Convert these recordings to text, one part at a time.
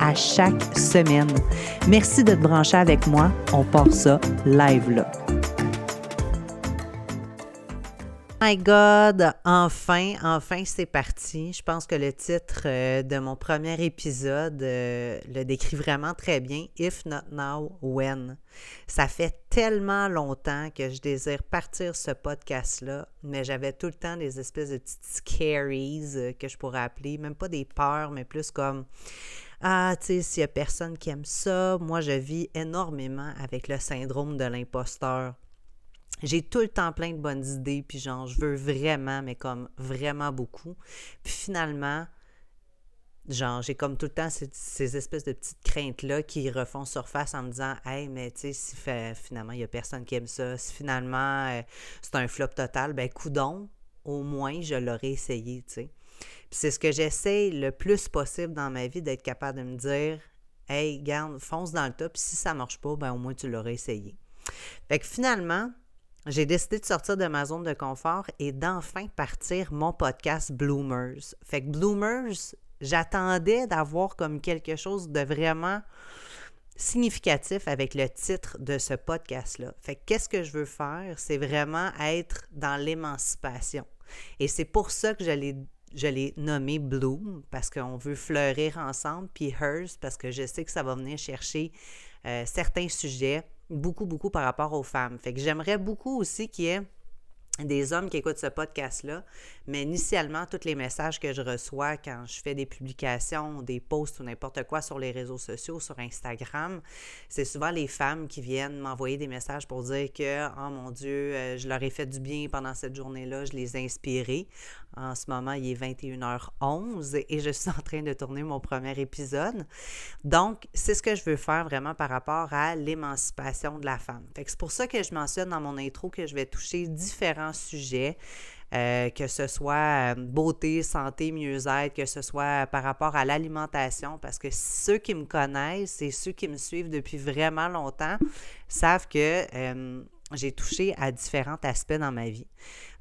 à chaque semaine. Merci de te brancher avec moi. On part ça live là. My God, enfin, enfin, c'est parti. Je pense que le titre euh, de mon premier épisode euh, le décrit vraiment très bien. If not now, when? Ça fait tellement longtemps que je désire partir ce podcast-là, mais j'avais tout le temps des espèces de petites scaries euh, que je pourrais appeler, même pas des peurs, mais plus comme ah, tu sais, s'il y a personne qui aime ça, moi, je vis énormément avec le syndrome de l'imposteur. J'ai tout le temps plein de bonnes idées, puis genre, je veux vraiment, mais comme vraiment beaucoup. Puis finalement, genre, j'ai comme tout le temps ces, espèces de petites craintes-là qui refont surface en me disant Hey, mais tu sais, si finalement, il n'y a personne qui aime ça, si finalement euh, c'est un flop total, ben, coudon, au moins, je l'aurais essayé, tu sais. Puis c'est ce que j'essaie le plus possible dans ma vie, d'être capable de me dire Hey, garde, fonce dans le top, si ça marche pas, ben, au moins, tu l'aurais essayé. Fait que finalement, j'ai décidé de sortir de ma zone de confort et d'enfin partir mon podcast Bloomers. Fait que Bloomers, j'attendais d'avoir comme quelque chose de vraiment significatif avec le titre de ce podcast-là. Fait que qu'est-ce que je veux faire? C'est vraiment être dans l'émancipation. Et c'est pour ça que je l'ai nommé Bloom, parce qu'on veut fleurir ensemble, puis Hers, parce que je sais que ça va venir chercher euh, certains sujets beaucoup, beaucoup par rapport aux femmes. Fait que j'aimerais beaucoup aussi qu'il y ait des hommes qui écoutent ce podcast-là, mais initialement, tous les messages que je reçois quand je fais des publications, des posts ou n'importe quoi sur les réseaux sociaux, sur Instagram, c'est souvent les femmes qui viennent m'envoyer des messages pour dire que, oh mon Dieu, euh, je leur ai fait du bien pendant cette journée-là, je les ai inspirées. En ce moment, il est 21h11 et je suis en train de tourner mon premier épisode. Donc, c'est ce que je veux faire vraiment par rapport à l'émancipation de la femme. c'est pour ça que je mentionne dans mon intro que je vais toucher différents Euh, que ce soit euh, beauté, santé, mieux-être, que ce soit par rapport à l'alimentation, parce que ceux qui me connaissent et ceux qui me suivent depuis vraiment longtemps savent que euh, j'ai touché à différents aspects dans ma vie.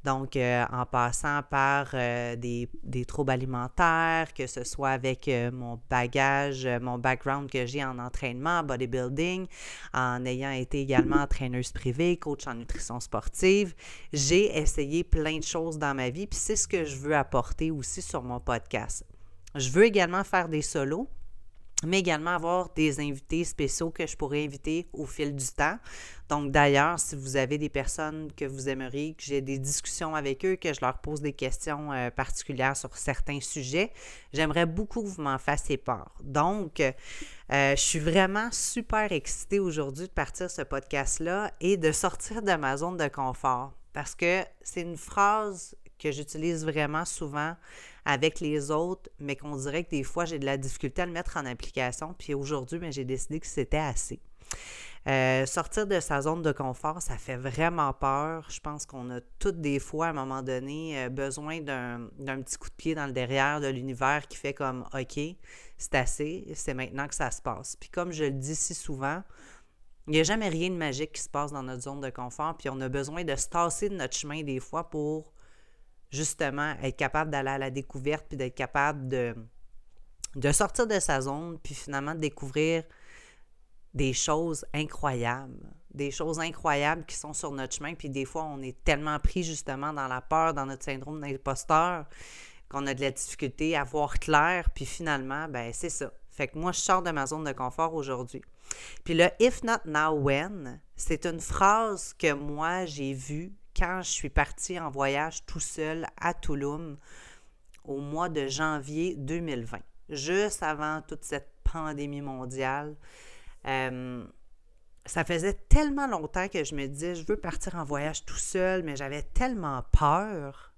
Donc, euh, en passant par euh, des, troubles alimentaires, que ce soit avec euh, mon bagage, mon background que j'ai en entraînement, bodybuilding, en ayant été également entraîneuse privée, coach en nutrition sportive, j'ai essayé plein de choses dans ma vie, puis c'est ce que je veux apporter aussi sur mon podcast. Je veux également faire des solos mais également avoir des invités spéciaux que je pourrais inviter au fil du temps. Donc d'ailleurs, si vous avez des personnes que vous aimeriez que j'ai des discussions avec eux, que je leur pose des questions euh, particulières sur certains sujets, j'aimerais beaucoup que vous m'en fassiez part. Donc, euh, je suis vraiment super excitée aujourd'hui de partir ce podcast-là et de sortir de ma zone de confort parce que c'est une phrase que j'utilise vraiment souvent avec les autres, mais qu'on dirait que des fois, j'ai de la difficulté à le mettre en application. Puis aujourd'hui, ben, j'ai décidé que c'était assez. Euh, sortir de sa zone de confort, ça fait vraiment peur. Je pense qu'on a toutes des fois, à un moment donné, euh, besoin d'un petit coup de pied dans le derrière de l'univers qui fait comme OK, c'est assez, c'est maintenant que ça se passe. Puis comme je le dis si souvent, il n'y a jamais rien de magique qui se passe dans notre zone de confort, puis on a besoin de se tasser de notre chemin des fois pour justement être capable d'aller à la découverte, puis d'être capable de, de sortir de sa zone, puis finalement de découvrir des choses incroyables, des choses incroyables qui sont sur notre chemin, puis des fois on est tellement pris justement dans la peur, dans notre syndrome d'imposteur, qu'on a de la difficulté à voir clair, puis finalement, ben c'est ça. Fait que moi, je sors de ma zone de confort aujourd'hui. Puis le If not now, when, c'est une phrase que moi, j'ai vue quand je suis partie en voyage tout seul à Tulum au mois de janvier 2020, juste avant toute cette pandémie mondiale. Euh, ça faisait tellement longtemps que je me disais, je veux partir en voyage tout seul, mais j'avais tellement peur.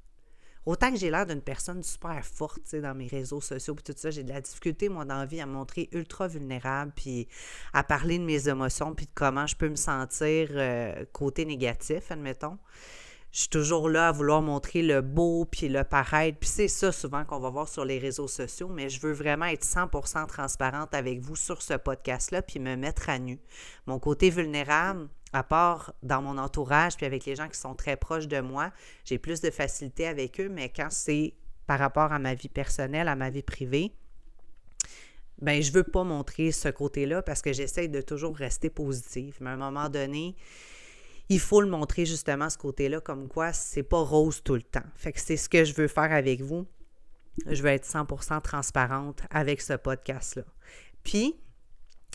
Autant que j'ai l'air d'une personne super forte dans mes réseaux sociaux, puis tout ça, j'ai de la difficulté, moi, dans la vie, à me montrer ultra vulnérable, puis à parler de mes émotions, puis de comment je peux me sentir euh, côté négatif, admettons je suis toujours là à vouloir montrer le beau puis le paraître. Puis c'est ça souvent qu'on va voir sur les réseaux sociaux, mais je veux vraiment être 100% transparente avec vous sur ce podcast-là puis me mettre à nu. Mon côté vulnérable, à part dans mon entourage puis avec les gens qui sont très proches de moi, j'ai plus de facilité avec eux, mais quand c'est par rapport à ma vie personnelle, à ma vie privée, ben je veux pas montrer ce côté-là parce que j'essaie de toujours rester positive. Mais à un moment donné, il faut le montrer justement ce côté-là, comme quoi c'est pas rose tout le temps. Fait que c'est ce que je veux faire avec vous. Je veux être 100% transparente avec ce podcast-là. Puis,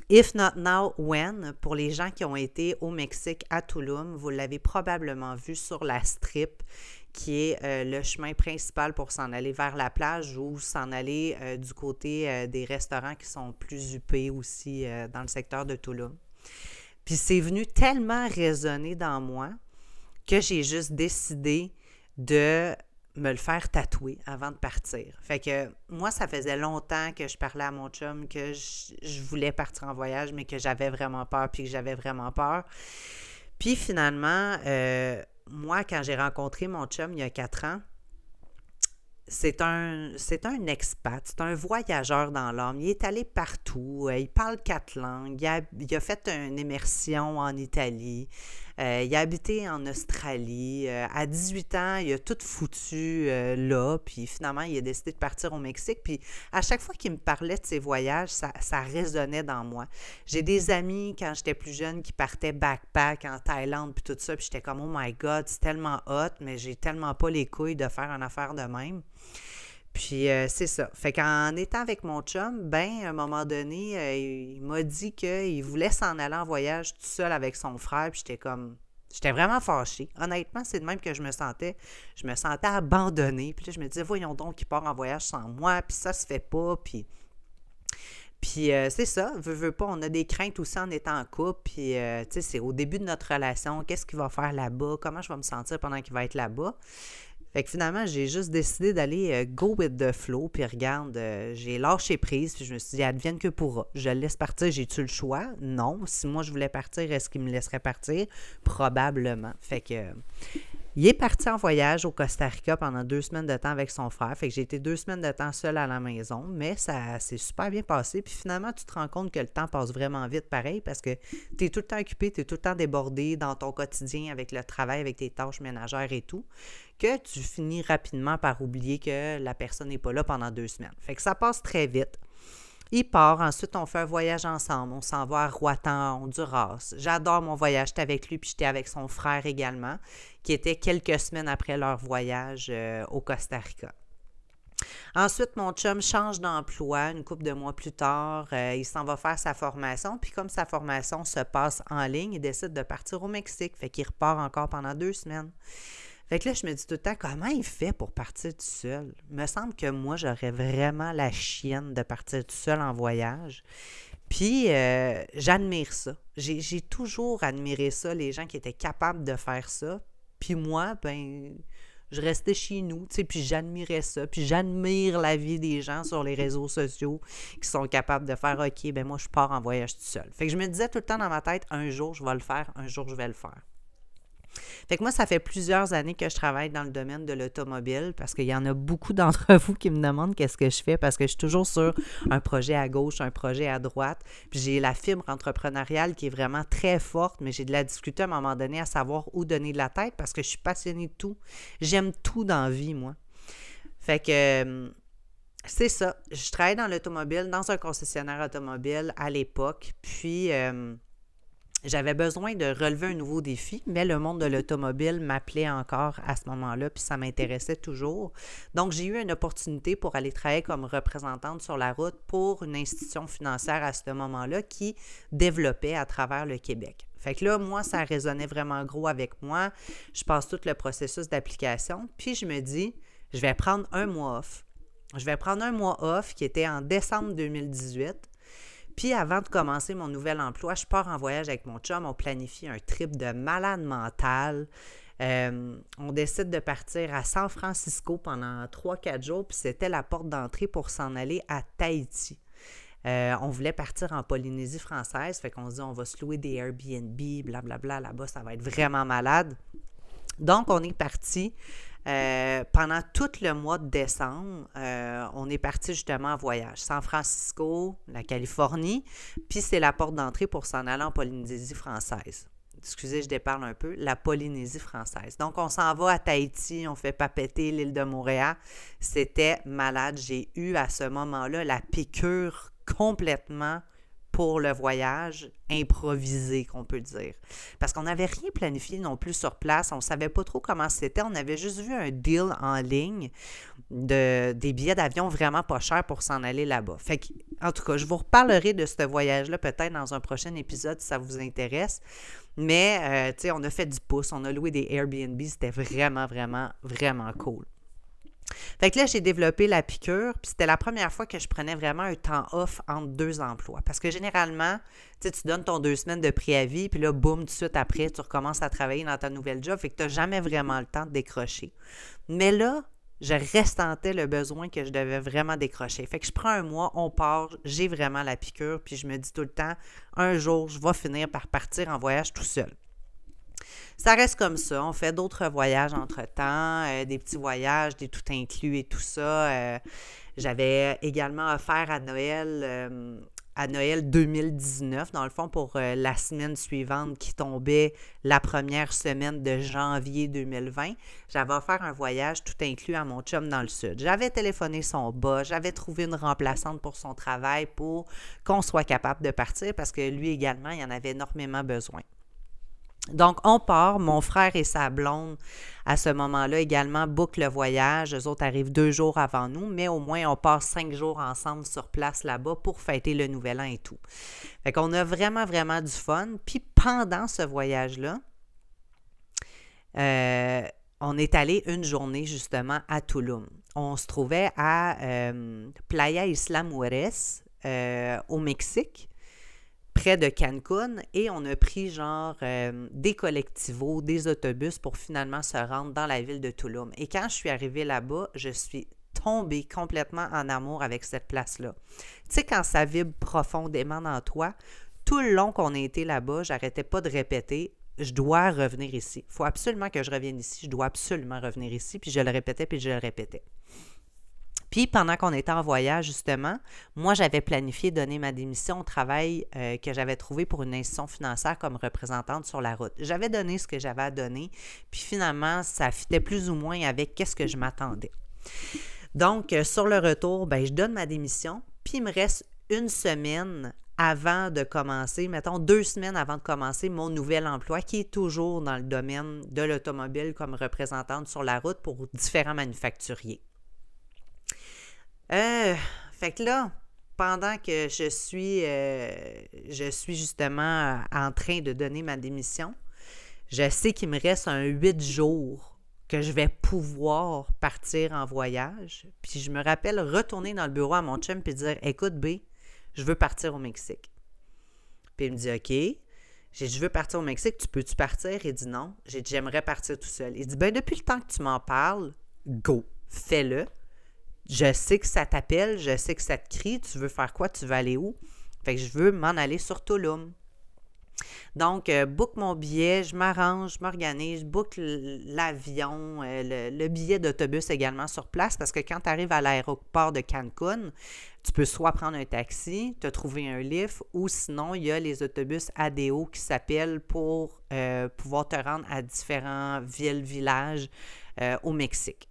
If Not Now, When, pour les gens qui ont été au Mexique, à Tulum, vous l'avez probablement vu sur la strip, qui est euh, le chemin principal pour s'en aller vers la plage ou s'en aller euh, du côté euh, des restaurants qui sont plus huppés aussi dans le secteur de Tulum. Puis c'est venu tellement résonner dans moi que j'ai juste décidé de me le faire tatouer avant de partir. Fait que moi, ça faisait longtemps que je parlais à mon chum que je, voulais partir en voyage, mais que j'avais vraiment peur, puis que j'avais vraiment peur. Puis finalement, euh, moi, quand j'ai rencontré mon chum il y a quatre ans, c'est un, c'est un expat, c'est un voyageur dans l'âme. Il est allé partout, euh, il parle quatre langues, il a, il a fait une immersion en Italie, euh, il a habité en Australie. Euh, à 18 ans, il a tout foutu là, puis finalement, il a décidé de partir au Mexique. Puis à chaque fois qu'il me parlait de ses voyages, ça, ça résonnait dans moi. J'ai des amis, quand j'étais plus jeune, qui partaient backpack en Thaïlande, puis tout ça, puis j'étais comme, oh my God, c'est tellement hot, mais j'ai tellement pas les couilles de faire une affaire de même. Puis euh, c'est ça. Fait qu'en étant avec mon chum, ben, à un moment donné, euh, il m'a dit qu'il voulait s'en aller en voyage tout seul avec son frère. Puis j'étais comme. J'étais vraiment fâchée. Honnêtement, c'est de même que je me sentais. Je me sentais abandonnée. Puis là, je me disais, voyons donc, il part en voyage sans moi. Puis ça se fait pas. Puis. Puis euh, c'est ça, pas, on a des craintes aussi en étant en couple. Puis, tu sais, c'est au début de notre relation, qu'est-ce qu'il va faire là-bas, comment je vais me sentir pendant qu'il va être là-bas? Fait que finalement, j'ai juste décidé d'aller euh, go with the flow. Puis regarde, euh, j'ai lâché prise. Puis je me suis dit, advienne que pourra. Je laisse partir. J'ai-tu le choix? Non. Si moi je voulais partir, est-ce qu'il me laisserait partir? Probablement. Fait que il est parti en voyage au Costa Rica pendant deux semaines de temps avec son frère. Fait que j'ai été deux semaines de temps seule à la maison, mais ça s'est super bien passé. Puis finalement, tu te rends compte que le temps passe vraiment vite pareil parce que tu es tout le temps occupé, tu es tout le temps débordé dans ton quotidien avec le travail, avec tes tâches ménagères et tout, que tu finis rapidement par oublier que la personne n'est pas là pendant deux semaines. Fait que ça passe très vite. Il part, ensuite on fait un voyage ensemble. On s'en va à Roatan, Honduras. J'adore mon voyage. J'étais avec lui, puis j'étais avec son frère également, qui était quelques semaines après leur voyage euh, au Costa Rica. Ensuite, mon chum change d'emploi une couple de mois plus tard. Euh, il s'en va faire sa formation. Puis comme sa formation se passe en ligne, il décide de partir au Mexique. Fait qu'il repart encore pendant deux semaines. Fait que là, je me dis tout le temps, comment il fait pour partir tout seul? Il me semble que moi, j'aurais vraiment la chienne de partir tout seul en voyage. Puis, euh, j'admire ça. J'ai toujours admiré ça, les gens qui étaient capables de faire ça. Puis moi, ben, je restais chez nous, tu puis j'admirais ça. Puis j'admire la vie des gens sur les réseaux sociaux qui sont capables de faire, OK, ben moi, je pars en voyage tout seul. Fait que je me disais tout le temps dans ma tête, un jour, je vais le faire, un jour, je vais le faire. Fait que moi, ça fait plusieurs années que je travaille dans le domaine de l'automobile parce qu'il y en a beaucoup d'entre vous qui me demandent qu'est-ce que je fais parce que je suis toujours sur un projet à gauche, un projet à droite. Puis j'ai la fibre entrepreneuriale qui est vraiment très forte, mais j'ai de la difficulté à un moment donné à savoir où donner de la tête parce que je suis passionnée de tout. J'aime tout dans la vie, moi. Fait que euh, c'est ça. Je travaille dans l'automobile, dans un concessionnaire automobile à l'époque. Puis euh, j'avais besoin de relever un nouveau défi, mais le monde de l'automobile m'appelait encore à ce moment-là, puis ça m'intéressait toujours. Donc, j'ai eu une opportunité pour aller travailler comme représentante sur la route pour une institution financière à ce moment-là qui développait à travers le Québec. Fait que là, moi, ça résonnait vraiment gros avec moi. Je passe tout le processus d'application, puis je me dis, je vais prendre un mois off. Je vais prendre un mois off qui était en décembre 2018 puis avant de commencer mon nouvel emploi, je pars en voyage avec mon chum. On planifie un trip de malade mental. Euh, on décide de partir à San Francisco pendant 3-4 jours, puis c'était la porte d'entrée pour s'en aller à Tahiti. Euh, on voulait partir en Polynésie française, fait qu'on se dit on va se louer des Airbnb, blablabla, là-bas, ça va être vraiment malade. Donc, on est parti. Euh, pendant tout le mois de décembre, euh, on est parti justement en voyage. San Francisco, la Californie, puis c'est la porte d'entrée pour s'en aller en Polynésie française. Excusez, je déparle un peu, la Polynésie française. Donc, on s'en va à Tahiti, on fait papeter l'île de Montréal. C'était malade. J'ai eu à ce moment-là la piqûre complètement pour le voyage improvisé, qu'on peut dire. Parce qu'on n'avait rien planifié non plus sur place. On ne savait pas trop comment c'était. On avait juste vu un deal en ligne de, des billets d'avion vraiment pas chers pour s'en aller là-bas. Fait que, en tout cas, je vous reparlerai de ce voyage-là peut-être dans un prochain épisode si ça vous intéresse. Mais, euh, tu sais, on a fait du pouce, on a loué des Airbnb. C'était vraiment, vraiment, vraiment cool. Fait que là, j'ai développé la piqûre, puis c'était la première fois que je prenais vraiment un temps off entre deux emplois. Parce que généralement, tu donnes ton deux semaines de préavis, puis là, boum, tout de suite après, tu recommences à travailler dans ta nouvelle job, fait que tu n'as jamais vraiment le temps de décrocher. Mais là, je restantais le besoin que je devais vraiment décrocher. Fait que je prends un mois, on part, j'ai vraiment la piqûre, puis je me dis tout le temps, un jour, je vais finir par partir en voyage tout seul. Ça reste comme ça. On fait d'autres voyages entre-temps, euh, des petits voyages, des tout inclus et tout ça. Euh, j'avais également offert à Noël, euh, à Noël 2019, dans le fond, pour la semaine suivante qui tombait la première semaine de janvier 2020. J'avais offert un voyage tout inclus à mon chum dans le sud. J'avais téléphoné son bas, j'avais trouvé une remplaçante pour son travail pour qu'on soit capable de partir parce que lui également, il en avait énormément besoin. Donc, on part. Mon frère et sa blonde, à ce moment-là, également bouclent le voyage. Eux autres arrivent deux jours avant nous, mais au moins, on passe cinq jours ensemble sur place là-bas pour fêter le Nouvel An et tout. Fait qu'on a vraiment, vraiment du fun. Puis, pendant ce voyage-là, euh, on est allé une journée justement à Tulum. On se trouvait à euh, Playa Isla euh, au Mexique près de Cancun et on a pris genre euh, des collectivos, des autobus pour finalement se rendre dans la ville de Tulum. Et quand je suis arrivée là-bas, je suis tombée complètement en amour avec cette place-là. Tu sais, quand ça vibre profondément dans toi, tout le long qu'on a été là-bas, j'arrêtais pas de répéter je dois revenir ici. Il faut absolument que je revienne ici. Je dois absolument revenir ici. Puis je le répétais, puis je le répétais. Puis pendant qu'on était en voyage, justement, moi, j'avais planifié donner ma démission au travail euh, que j'avais trouvé pour une institution financière comme représentante sur la route. J'avais donné ce que j'avais à donner, puis finalement, ça fitait plus ou moins avec qu'est-ce que je m'attendais. Donc, euh, sur le retour, ben, je donne ma démission, puis il me reste une semaine avant de commencer, mettons deux semaines avant de commencer mon nouvel emploi qui est toujours dans le domaine de l'automobile comme représentante sur la route pour différents manufacturiers. Euh, fait que là, pendant que je suis, euh, je suis justement en train de donner ma démission, je sais qu'il me reste un huit jours que je vais pouvoir partir en voyage. Puis je me rappelle retourner dans le bureau à mon chum et dire Écoute, B, je veux partir au Mexique. Puis il me dit OK. J'ai je veux partir au Mexique, tu peux-tu partir? Il dit non. J'ai j'aimerais partir tout seul. Il dit, ben depuis le temps que tu m'en parles, go, fais-le je sais que ça t'appelle, je sais que ça te crie, tu veux faire quoi, tu veux aller où? Fait que je veux m'en aller sur Tulum. Donc, euh, book mon billet, je m'arrange, je m'organise, je book l'avion, euh, le, billet d'autobus également sur place parce que quand tu arrives à l'aéroport de Cancun, tu peux soit prendre un taxi, te trouver un lift ou sinon, il y a les autobus ADO qui s'appellent pour euh, pouvoir te rendre à différents villes, villages au Mexique.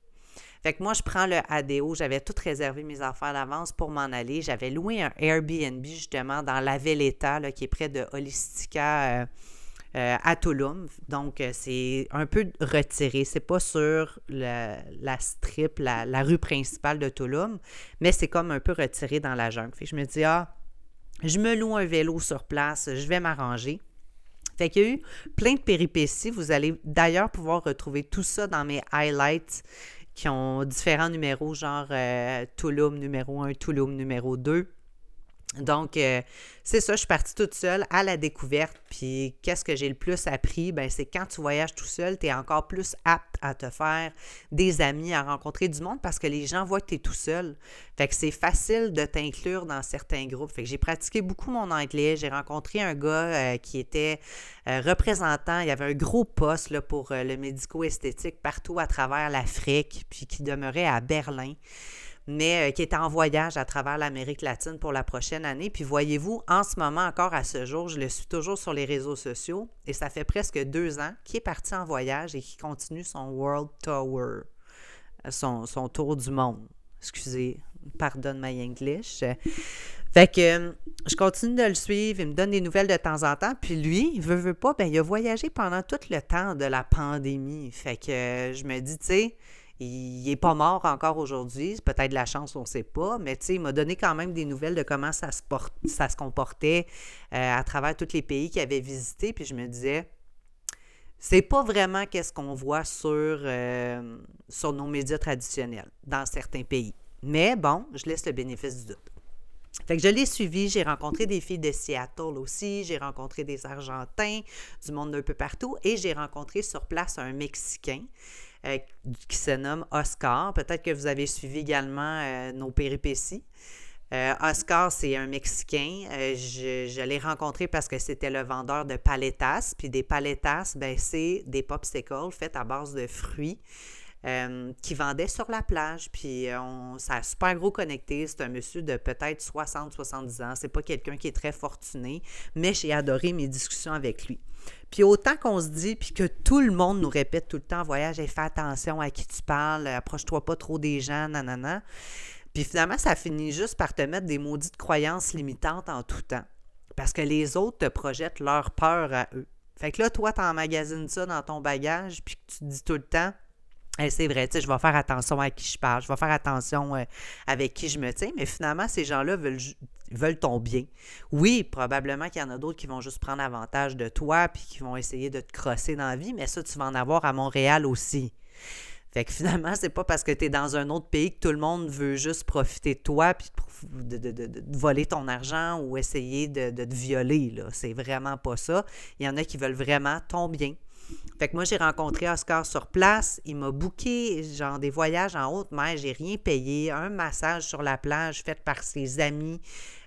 Fait que moi, je prends le ADO. J'avais tout réservé mes affaires d'avance pour m'en aller. J'avais loué un Airbnb justement dans la Velleta, là, qui est près de Holistica. Euh, euh, à Tulum. Donc, euh, c'est un peu retiré. C'est pas sur la strip, la, rue principale de Tulum, mais c'est comme un peu retiré dans la jungle. Fait que je me dis, ah, je me loue un vélo sur place, je vais m'arranger. Fait qu'il y a eu plein de péripéties. Vous allez d'ailleurs pouvoir retrouver tout ça dans mes highlights qui ont différents numéros, genre euh, Tulum numéro 1, Tulum numéro 2. Donc, euh, c'est ça, je suis partie toute seule à la découverte. Puis, qu'est-ce que j'ai le plus appris? Ben, c'est quand tu voyages tout seul, tu es encore plus apte à te faire des amis, à rencontrer du monde parce que les gens voient que tu es tout seul. Fait que c'est facile de t'inclure dans certains groupes. Fait que j'ai pratiqué beaucoup mon anglais. J'ai rencontré un gars euh, qui était euh, représentant. Il y avait un gros poste pour le médico-esthétique partout à travers l'Afrique, puis qui demeurait à Berlin mais euh, qui est en voyage à travers l'Amérique latine pour la prochaine année. Puis voyez-vous, en ce moment encore à ce jour, je le suis toujours sur les réseaux sociaux et ça fait presque deux ans qu'il est parti en voyage et qu'il continue son World Tour, euh, son, tour du monde. Excusez, pardonne my English. Fait que euh, je continue de le suivre, il me donne des nouvelles de temps en temps. Puis lui, il veut, veut pas, ben il a voyagé pendant tout le temps de la pandémie. Fait que je me dis, tu sais, il n'est pas mort encore aujourd'hui. Peut-être la chance, on ne sait pas. Mais il m'a donné quand même des nouvelles de comment ça se, ça se comportait euh, à travers tous les pays qu'il avait visités. Puis je me disais, c'est pas vraiment qu'est-ce qu'on voit sur, euh, sur nos médias traditionnels dans certains pays. Mais bon, je laisse le bénéfice du doute. Fait que je l'ai suivi, j'ai rencontré des filles de Seattle aussi, j'ai rencontré des Argentins, du monde d'un peu partout, et j'ai rencontré sur place un Mexicain euh, qui se nomme Oscar. Peut-être que vous avez suivi également euh, nos péripéties. Euh, Oscar, c'est un Mexicain. je, je l'ai rencontré parce que c'était le vendeur de paletas. Puis des paletas, ben, c'est des popsicles faits à base de fruits. Qui vendait sur la plage. Puis on, ça a super gros connecté. C'est un monsieur de peut-être 60-70 ans. C'est pas quelqu'un qui est très fortuné, mais j'ai adoré mes discussions avec lui. Puis autant qu'on se dit, puis que tout le monde nous répète tout le temps, voyage, et fais attention à qui tu parles, approche-toi pas trop des gens, nanana. Puis finalement, ça finit juste par te mettre des maudites croyances limitantes en tout temps. Parce que les autres te projettent leur peur à eux. Fait que là, toi, tu emmagasines ça dans ton bagage, puis que tu te dis tout le temps, c'est vrai, tu sais, je vais faire attention à qui je parle, je vais faire attention euh, avec qui je me tiens, mais finalement, ces gens-là veulent, veulent ton bien. Oui, probablement qu'il y en a d'autres qui vont juste prendre avantage de toi puis qui vont essayer de te crosser dans la vie, mais ça, tu vas en avoir à Montréal aussi. Fait que finalement, c'est pas parce que tu es dans un autre pays que tout le monde veut juste profiter de toi puis de, de, voler ton argent ou essayer de, te violer. C'est vraiment pas ça. Il y en a qui veulent vraiment ton bien. Fait que moi, j'ai rencontré Oscar sur place. Il m'a booké, genre, des voyages en haute mer. J'ai rien payé. Un massage sur la plage fait par ses amis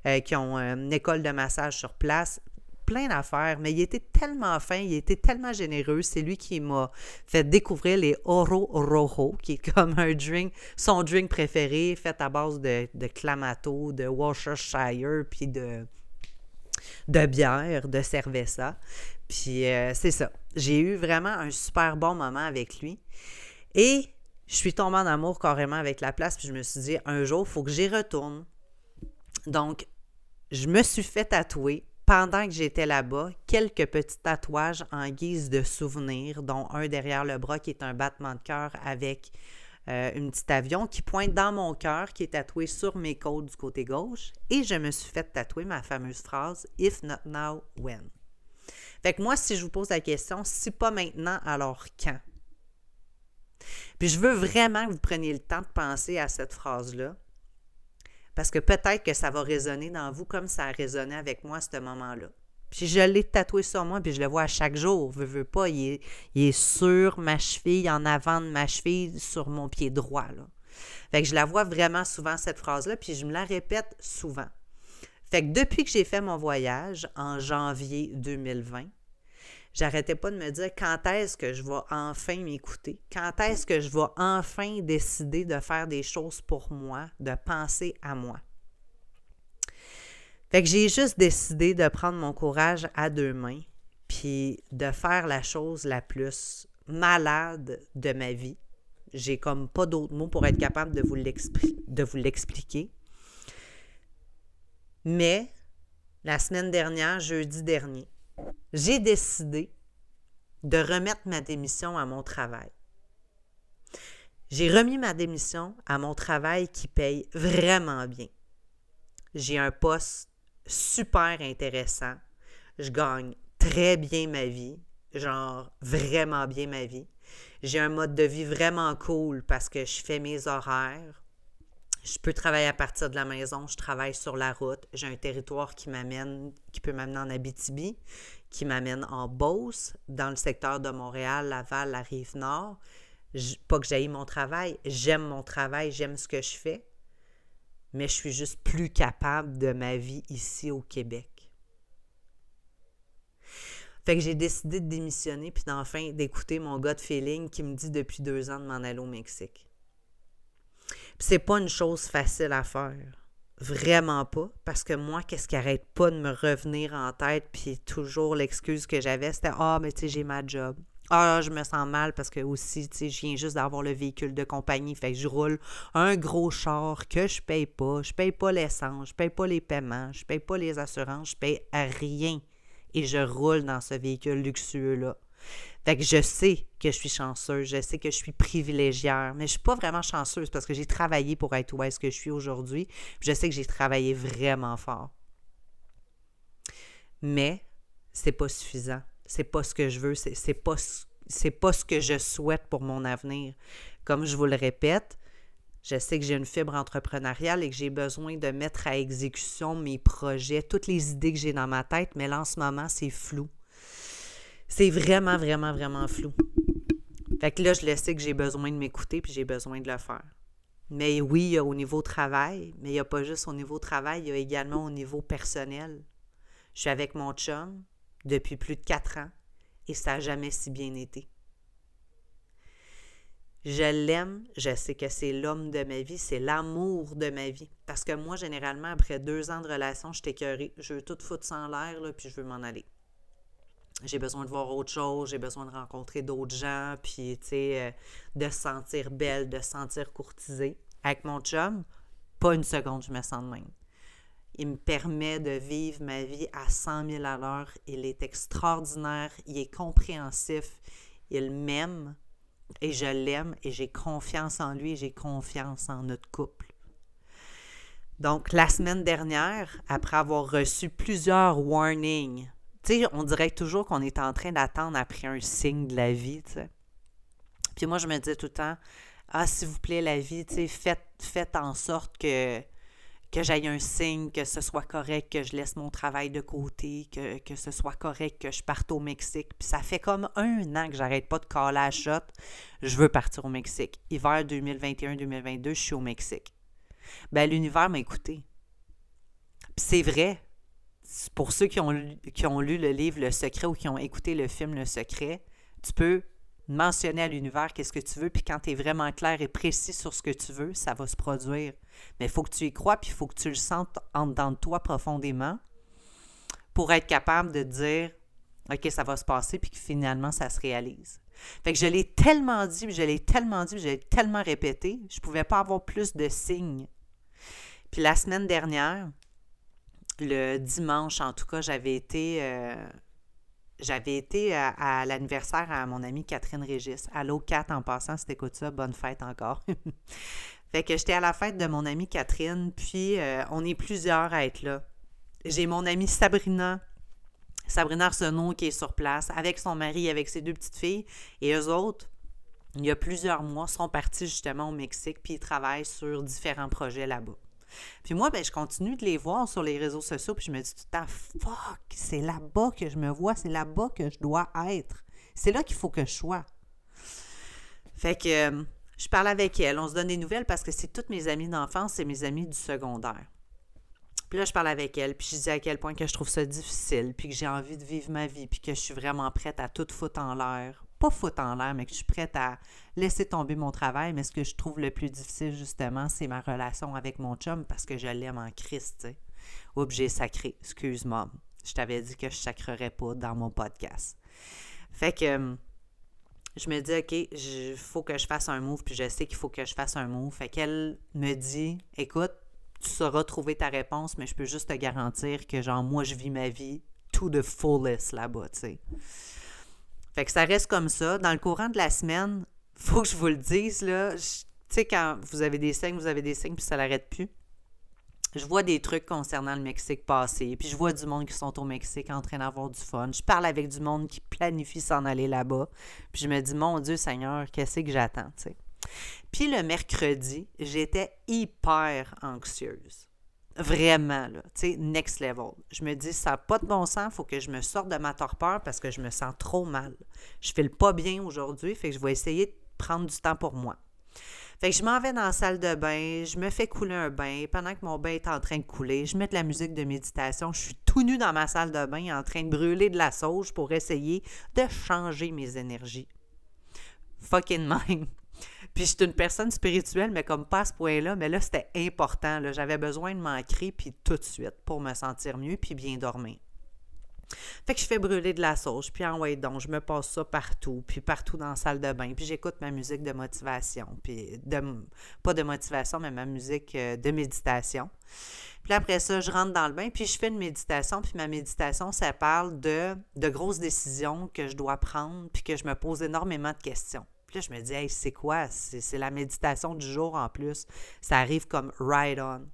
euh, qui ont euh, une école de massage sur place. Plein d'affaires, mais il était tellement fin, il était tellement généreux. C'est lui qui m'a fait découvrir les Oro Rojo, qui est comme un drink, son drink préféré, fait à base de, de Clamato, de Worcestershire, puis de, de bière, de cerveza. Puis euh, c'est ça. J'ai eu vraiment un super bon moment avec lui. Et je suis tombée en amour carrément avec la place. Puis je me suis dit, un jour, il faut que j'y retourne. Donc, je me suis fait tatouer pendant que j'étais là-bas quelques petits tatouages en guise de souvenir, dont un derrière le bras qui est un battement de cœur avec euh, une petite avion qui pointe dans mon cœur, qui est tatoué sur mes côtes du côté gauche. Et je me suis fait tatouer ma fameuse phrase If not now, when. Fait que moi, si je vous pose la question, si pas maintenant, alors quand? Puis je veux vraiment que vous preniez le temps de penser à cette phrase-là. Parce que peut-être que ça va résonner dans vous comme ça a résonné avec moi à ce moment-là. Puis je l'ai tatoué sur moi, puis je le vois à chaque jour. Veux, veux pas, il est, sur ma cheville, en avant de ma cheville, sur mon pied droit. Fait que je la vois vraiment souvent, cette phrase-là, puis je me la répète souvent. Fait que depuis que j'ai fait mon voyage en janvier 2020, j'arrêtais pas de me dire quand est-ce que je vais enfin m'écouter, quand est-ce que je vais enfin décider de faire des choses pour moi, de penser à moi? Fait que j'ai juste décidé de prendre mon courage à deux mains, puis de faire la chose la plus malade de ma vie. J'ai comme pas d'autres mots pour être capable de vous l'expliquer. Mais la semaine dernière, jeudi dernier, j'ai décidé de remettre ma démission à mon travail. J'ai remis ma démission à mon travail qui paye vraiment bien. J'ai un poste super intéressant. Je gagne très bien ma vie, genre vraiment bien ma vie. J'ai un mode de vie vraiment cool parce que je fais mes horaires. Je peux travailler à partir de la maison, je travaille sur la route. J'ai un territoire qui m'amène, qui peut m'amener en Abitibi, qui m'amène en Beauce, dans le secteur de Montréal, Laval, la rive nord. pas que j'aille mon travail, j'aime mon travail, j'aime ce que je fais, mais je suis juste plus capable de ma vie ici au Québec. Fait que j'ai décidé de démissionner puis d'enfin d'écouter mon gut feeling qui me dit depuis deux ans de m'en aller au Mexique. c'est pas une chose facile à faire. Vraiment pas. Parce que moi, qu'est-ce qui arrête pas de me revenir en tête, puis toujours l'excuse que j'avais, c'était Ah, mais tu sais, j'ai ma job. Ah, je me sens mal parce que aussi, tu sais, je viens juste d'avoir le véhicule de compagnie. Fait que je roule un gros char que je paye pas. Je paye pas l'essence, je paye pas les paiements, je paye pas les assurances, je paye rien et je roule dans ce véhicule luxueux-là. Fait que je sais que je suis chanceuse, je sais que je suis privilégiée, mais je suis pas vraiment chanceuse parce que j'ai travaillé pour être où est-ce que je suis aujourd'hui. Je sais que j'ai travaillé vraiment fort. Mais c'est pas suffisant. C'est pas ce que je veux, c'est pas c'est pas ce que je souhaite pour mon avenir. Comme je vous le répète, je sais que j'ai une fibre entrepreneuriale et que j'ai besoin de mettre à exécution mes projets, toutes les idées que j'ai dans ma tête, mais là, en ce moment, c'est flou. C'est vraiment, vraiment, vraiment flou. Fait que là, je le sais que j'ai besoin de m'écouter puis j'ai besoin de le faire. Mais oui, il y a au niveau travail, mais il n'y a pas juste au niveau travail, il y a également au niveau personnel. Je suis avec mon chum depuis plus de quatre ans et ça n'a jamais si bien été. Je l'aime, je sais que c'est l'homme de ma vie, c'est l'amour de ma vie. Parce que moi, généralement, après deux ans de relation, je t'écœurée. Je veux tout foutre sans l'air, puis je veux m'en aller. J'ai besoin de voir autre chose, j'ai besoin de rencontrer d'autres gens, puis, tu sais, euh, de se sentir belle, de se sentir courtisée. Avec mon chum, pas une seconde, je me sens de même. Il me permet de vivre ma vie à 100 000 à l'heure. Il est extraordinaire, il est compréhensif, il m'aime et je l'aime et j'ai confiance en lui et j'ai confiance en notre couple. Donc, la semaine dernière, après avoir reçu plusieurs warnings, tu sais, on dirait toujours qu'on est en train d'attendre après un signe de la vie, tu sais. Puis moi, je me dis tout le temps, ah, s'il vous plaît, la vie, tu sais, faites, faites en sorte que que j'aille un signe, que ce soit correct, que je laisse mon travail de côté, que, ce soit correct, que je parte au Mexique. Puis ça fait comme un an que j'arrête pas de caler à shot. Je veux partir au Mexique. Hiver 2021-2022, je suis au Mexique. Ben, l'univers m'a écouté. Puis c'est vrai. Pour ceux qui ont lu le livre Le Secret ou qui ont écouté le film Le Secret, tu peux mentionner à l'univers qu'est-ce que tu veux, puis quand tu es vraiment clair et précis sur ce que tu veux, ça va se produire. Mais il faut que tu y crois, puis il faut que tu le sentes en dedans de toi profondément pour être capable de dire OK, ça va se passer, puis que finalement, ça se réalise. Fait que je l'ai tellement dit, je l'ai tellement dit, je l'ai tellement répété, je ne pouvais pas avoir plus de signes. Puis la semaine dernière, le dimanche, en tout cas, j'avais été euh, j'avais été à, l'anniversaire à mon amie Catherine Régis. Allô, Kat, en passant, si t'écoutes ça, bonne fête encore. fait que j'étais à la fête de mon amie Catherine, puis euh, on est plusieurs à être là. J'ai mon amie Sabrina, Sabrina Arsenault qui est sur place, avec son mari, avec ses deux petites filles, et eux autres, il y a plusieurs mois, sont partis justement au Mexique, puis ils travaillent sur différents projets là-bas. Puis moi, ben, je continue de les voir sur les réseaux sociaux, puis je me dis tout le temps, fuck, c'est là-bas que je me vois, c'est là-bas que je dois être. C'est là qu'il faut que je sois. Fait que euh, je parle avec elle, on se donne des nouvelles parce que c'est toutes mes amies d'enfance, c'est mes amies du secondaire. Puis là, je parle avec elle, puis je dis à quel point que je trouve ça difficile, puis que j'ai envie de vivre ma vie, puis que je suis vraiment prête à tout foutre en l'air pas foutre en l'air, mais que je suis prête à laisser tomber mon travail. Mais ce que je trouve le plus difficile, justement, c'est ma relation avec mon chum parce que je l'aime en Christ, j'ai sacré. Excuse-moi. Je t'avais dit que je sacrerais pas dans mon podcast. Fait que hum, je me dis, OK, il faut que je fasse un move, puis je sais qu'il faut que je fasse un move. Fait qu'elle me dit, écoute, tu sauras trouver ta réponse, mais je peux juste te garantir que, genre, moi, je vis ma vie tout de fullest là-bas, tu sais. Fait que ça reste comme ça. Dans le courant de la semaine, faut que je vous le dise, là. Tu sais, quand vous avez des signes, vous avez des signes, puis ça n'arrête plus. Je vois des trucs concernant le Mexique passer, puis je vois du monde qui sont au Mexique en train d'avoir du fun. Je parle avec du monde qui planifie s'en aller là-bas, puis je me dis, mon Dieu Seigneur, qu'est-ce que j'attends, tu sais? Puis le mercredi, j'étais hyper anxieuse. Vraiment, là, tu sais, next level. Je me dis, ça n'a pas de bon sens, il faut que je me sorte de ma torpeur parce que je me sens trop mal. Je file pas bien aujourd'hui, fait que je vais essayer de prendre du temps pour moi. Fait que je m'en vais dans la salle de bain, je me fais couler un bain. Pendant que mon bain est en train de couler, je mets de la musique de méditation. Je suis tout nu dans ma salle de bain en train de brûler de la sauge pour essayer de changer mes énergies. Fucking mind. Puis je une personne spirituelle, mais comme pas à ce point-là, mais là, c'était important. J'avais besoin de m'ancrer, puis tout de suite, pour me sentir mieux, puis bien dormir. Fait que je fais brûler de la sauce, puis en ouais, donc je me passe ça partout, puis partout dans la salle de bain, puis j'écoute ma musique de motivation, puis de, pas de motivation, mais ma musique euh, de méditation. Puis après ça, je rentre dans le bain, puis je fais une méditation, puis ma méditation, ça parle de, de grosses décisions que je dois prendre, puis que je me pose énormément de questions. Puis là, je me dis, c'est quoi? C'est la méditation du jour en plus. Ça arrive comme right on.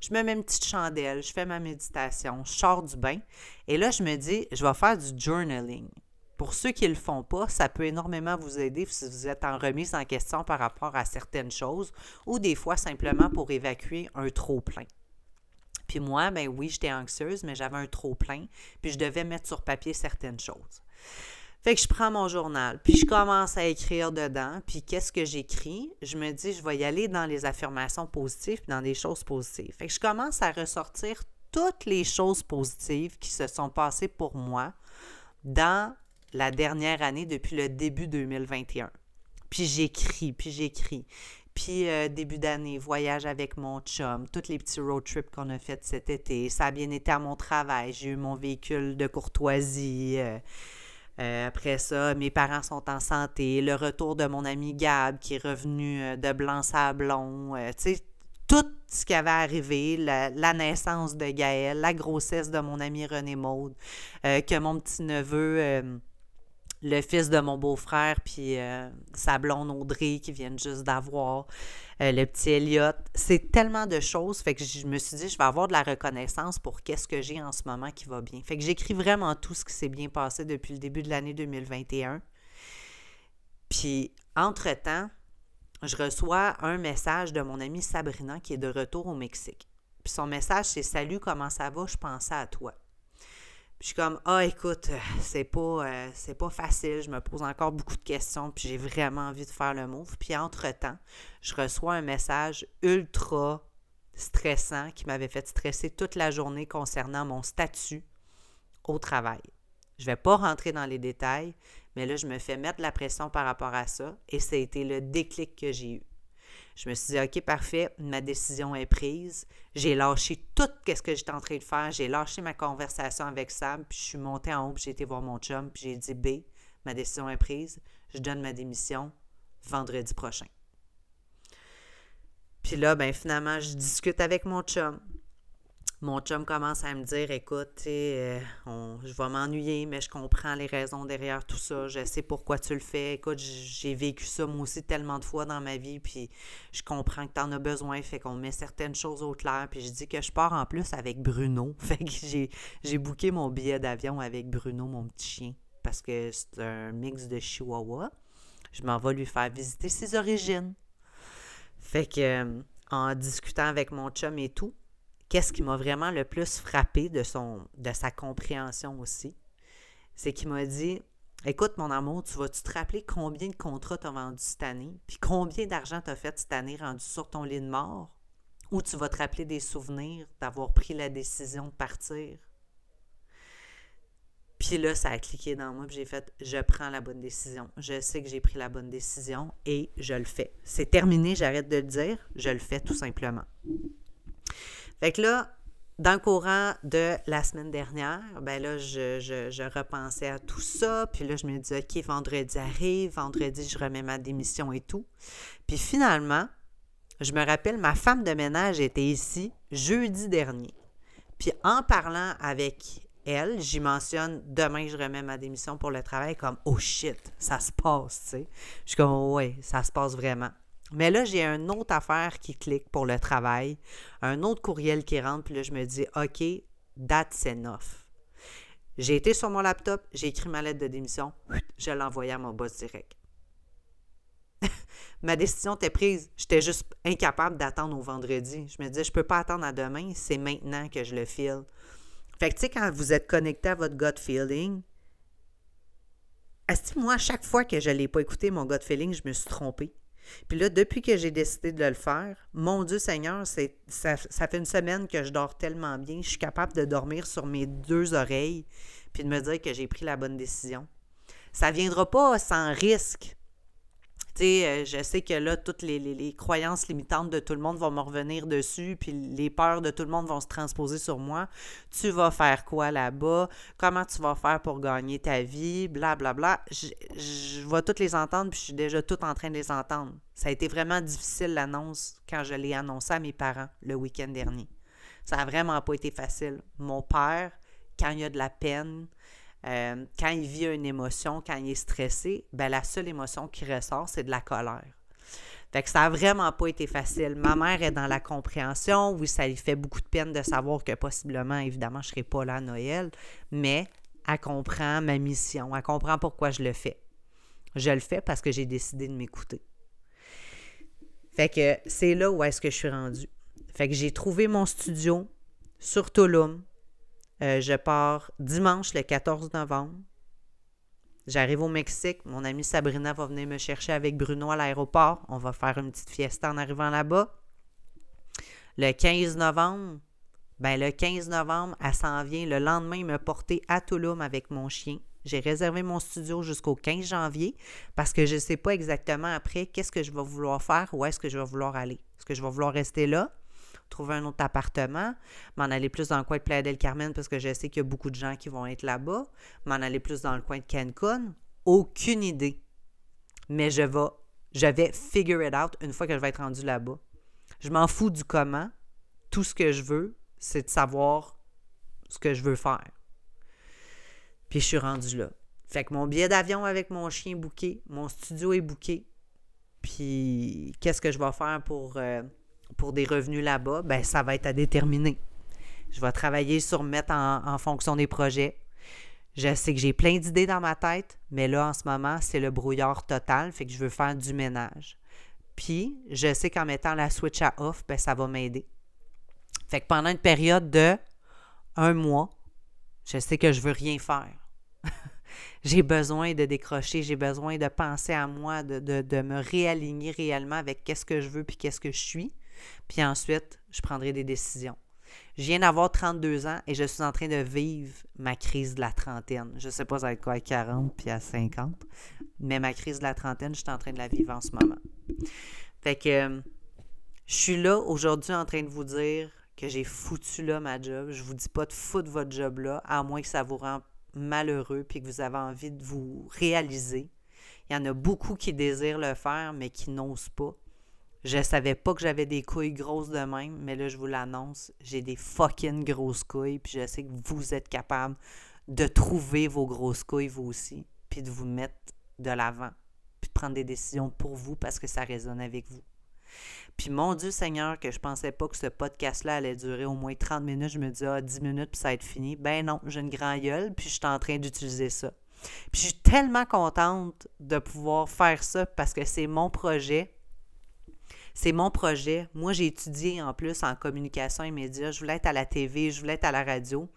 Je me mets une petite chandelle, je fais ma méditation, je sors du bain. Et là, je me dis, je vais faire du journaling. Pour ceux qui ne le font pas, ça peut énormément vous aider si vous êtes en remise en question par rapport à certaines choses ou des fois simplement pour évacuer un trop-plein. Puis moi, ben oui, j'étais anxieuse, mais j'avais un trop-plein, puis je devais mettre sur papier certaines choses. Fait que je prends mon journal, puis je commence à écrire dedans, puis qu'est-ce que j'écris? Je me dis, je vais y aller dans les affirmations positives, puis dans des choses positives. Fait que je commence à ressortir toutes les choses positives qui se sont passées pour moi dans la dernière année depuis le début 2021. Puis j'écris, puis j'écris. Puis euh, début d'année, voyage avec mon chum, tous les petits road trips qu'on a fait cet été. Ça a bien été à mon travail. J'ai eu mon véhicule de courtoisie. Euh, euh, après ça, mes parents sont en santé. Le retour de mon ami Gab qui est revenu euh, de Blanc-Sablon. Euh, tu sais, tout ce qui avait arrivé, la, naissance de Gaël, la grossesse de mon ami René Maude, que mon petit-neveu, le fils de mon beau-frère, puis sa blonde qui viennent juste d'avoir, le petit Elliot. C'est tellement de choses, fait que je me suis dit, je vais avoir de la reconnaissance pour qu'est-ce que j'ai en ce moment qui va bien. Fait que j'écris vraiment tout ce qui s'est bien passé depuis le début de l'année 2021. Puis, entre-temps, je reçois un message de mon amie Sabrina qui est de retour au Mexique. Puis son message, c'est Salut, comment ça va? Je pensais à toi. Je suis comme Ah, écoute, c'est pas, euh, pas facile, je me pose encore beaucoup de questions, puis j'ai vraiment envie de faire le move. Puis entre-temps, je reçois un message ultra stressant qui m'avait fait stresser toute la journée concernant mon statut au travail. Je vais pas rentrer dans les détails, mais là, je me fais mettre la pression par rapport à ça et ça été le déclic que j'ai eu. Je me suis dit, OK, parfait, ma décision est prise. J'ai lâché tout ce que j'étais en train de faire. J'ai lâché ma conversation avec Sam, puis je suis montée en haut, puis j'ai été voir mon chum, puis j'ai dit, B, ma décision est prise. Je donne ma démission vendredi prochain. Puis là, ben finalement, je discute avec mon chum mon chum commence à me dire écoute, euh, je vais m'ennuyer, mais je comprends les raisons derrière tout ça. Je sais pourquoi tu le fais. Écoute, j'ai vécu ça moi aussi tellement de fois dans ma vie, puis je comprends que tu en as besoin. Fait qu'on met certaines choses au clair. Puis je dis que je pars en plus avec Bruno. Fait que j'ai, j'ai booké mon billet d'avion avec Bruno, mon petit chien, parce que c'est un mix de chihuahua. Je m'en vais lui faire visiter ses origines. Fait que, euh, en discutant avec mon chum et tout, qu'est-ce qui m'a vraiment le plus frappé de, sa compréhension aussi, c'est qu'il m'a dit Écoute, mon amour, tu vas-tu te rappeler combien de contrats tu as vendus cette année, puis combien d'argent tu as fait cette année rendu sur ton lit de mort, ou tu vas te rappeler des souvenirs d'avoir pris la décision de partir? Puis là, ça a cliqué dans moi, puis j'ai fait je prends la bonne décision. Je sais que j'ai pris la bonne décision et je le fais. C'est terminé, j'arrête de le dire, je le fais tout simplement. Fait que là, dans le courant de la semaine dernière, ben là, je, repensais à tout ça. Puis là, je me disais, OK, vendredi arrive, vendredi, je remets ma démission et tout. Puis finalement, je me rappelle, ma femme de ménage était ici jeudi dernier. Puis en parlant avec elle, j'y mentionne demain, je remets ma démission pour le travail, comme oh shit, ça se passe, tu sais. Je suis comme ouais, ça se passe vraiment. Mais là, j'ai une autre affaire qui clique pour le travail, un autre courriel qui rentre, puis là, je me dis, OK, that's enough. J'ai été sur mon laptop, j'ai écrit ma lettre de démission, je l'ai envoyée à mon boss direct. Ma décision était prise. J'étais juste incapable d'attendre au vendredi. Je me disais, je peux pas attendre à demain, c'est maintenant que je le file. Fait que, tu sais, quand vous êtes connecté à votre gut feeling, est-ce que moi, à chaque fois que je ne l'ai pas écouté, mon gut feeling, je me suis trompée? Puis là, depuis que j'ai décidé de le faire, mon Dieu Seigneur, ça, ça, fait une semaine que je dors tellement bien. Je suis capable de dormir sur mes deux oreilles puis de me dire que j'ai pris la bonne décision. Ça ne viendra pas sans risque. Tu sais, euh, je sais que là, toutes les, croyances limitantes de tout le monde vont me revenir dessus, puis les peurs de tout le monde vont se transposer sur moi. Tu vas faire quoi là-bas? Comment tu vas faire pour gagner ta vie? Blablabla. Bla, bla. Je, je vais toutes les entendre, puis je suis déjà tout en train de les entendre. Ça a été vraiment difficile l'annonce quand je l'ai annoncé à mes parents le week-end dernier. Ça n'a vraiment pas été facile. Mon père, quand il y a de la peine, euh, quand il vit une émotion, quand il est stressé, ben la seule émotion qui ressort, c'est de la colère. Fait que ça n'a vraiment pas été facile. Ma mère est dans la compréhension. Oui, ça lui fait beaucoup de peine de savoir que possiblement, évidemment, je ne serai pas là à Noël, mais elle comprend ma mission. Elle comprend pourquoi je le fais. Je le fais parce que j'ai décidé de m'écouter. Fait que c'est là où est-ce que je suis rendue. Fait que j'ai trouvé mon studio sur Tulum, euh, je pars dimanche le 14 novembre. J'arrive au Mexique. Mon amie Sabrina va venir me chercher avec Bruno à l'aéroport. On va faire une petite fiesta en arrivant là-bas. Le 15 novembre, ben le 15 novembre, elle s'en vient le lendemain me porter à Tulum avec mon chien. J'ai réservé mon studio jusqu'au 15 janvier parce que je ne sais pas exactement après qu'est-ce que je vais vouloir faire, où est-ce que je vais vouloir aller. Est-ce que je vais vouloir rester là? Trouver un autre appartement, m'en aller plus dans le coin de Playa del Carmen parce que je sais qu'il y a beaucoup de gens qui vont être là-bas, m'en aller plus dans le coin de Cancun. Aucune idée. Mais je vais, je figure it out une fois que je vais être rendu là-bas. Je m'en fous du comment. Tout ce que je veux, c'est de savoir ce que je veux faire. Puis je suis rendu là. Fait que mon billet d'avion avec mon chien booké, mon studio est booké. Puis qu'est-ce que je vais faire pour euh, pour des revenus là-bas, ben, ça va être à déterminer. Je vais travailler sur mettre en, fonction des projets. Je sais que j'ai plein d'idées dans ma tête, mais là, en ce moment, c'est le brouillard total, fait que je veux faire du ménage. Puis, je sais qu'en mettant la switch à off, ben, ça va m'aider. Fait que pendant une période de un mois, je sais que je veux rien faire. j'ai besoin de décrocher, j'ai besoin de penser à moi, de, de, de me réaligner réellement avec qu'est-ce que je veux puis qu'est-ce que je suis. Puis ensuite, je prendrai des décisions. Je viens d'avoir 32 ans et je suis en train de vivre ma crise de la trentaine. Je ne sais pas ça quoi à 40 puis à 50, mais ma crise de la trentaine, je suis en train de la vivre en ce moment. Fait que euh, je suis là aujourd'hui en train de vous dire que j'ai foutu là ma job. Je vous dis pas de foutre votre job là, à moins que ça vous rend malheureux puis que vous avez envie de vous réaliser. Il y en a beaucoup qui désirent le faire, mais qui n'osent pas. Je savais pas que j'avais des couilles grosses de même, mais là, je vous l'annonce, j'ai des fucking grosses couilles, puis je sais que vous êtes capable de trouver vos grosses couilles, vous aussi, puis de vous mettre de l'avant, puis de prendre des décisions pour vous parce que ça résonne avec vous. Puis mon Dieu Seigneur, que je pensais pas que ce podcast-là allait durer au moins 30 minutes. Je me dis, ah, 10 minutes, puis ça va être fini. Ben non, j'ai une grande gueule, puis je suis en train d'utiliser ça. Puis je suis tellement contente de pouvoir faire ça parce que c'est mon projet. C'est mon projet. Moi, j'ai étudié en plus en communication et médias. Je voulais être à la TV, je voulais être à la radio.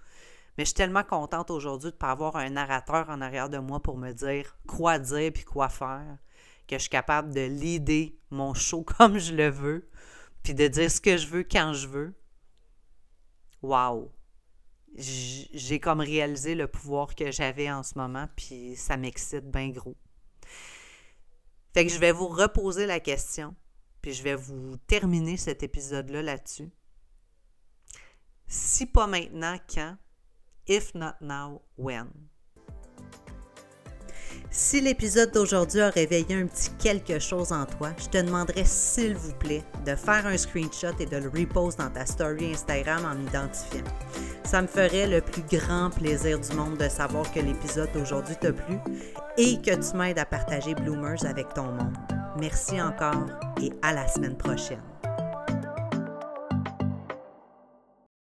Mais je suis tellement contente aujourd'hui de ne pas avoir un narrateur en arrière de moi pour me dire quoi dire puis quoi faire, que je suis capable de leader mon show comme je le veux, puis de dire ce que je veux quand je veux. Wow! J'ai comme réalisé le pouvoir que j'avais en ce moment, puis ça m'excite bien gros. Fait que je vais vous reposer la question. Puis je vais vous terminer cet épisode-là là-dessus. Si pas maintenant, quand? If not now, when? Si l'épisode d'aujourd'hui a réveillé un petit quelque chose en toi, je te demanderais s'il vous plaît de faire un screenshot et de le repost dans ta story Instagram en m'identifiant. Ça me ferait le plus grand plaisir du monde de savoir que l'épisode d'aujourd'hui t'a plu et que tu m'aides à partager Bloomers avec ton monde. Merci encore et à la semaine prochaine.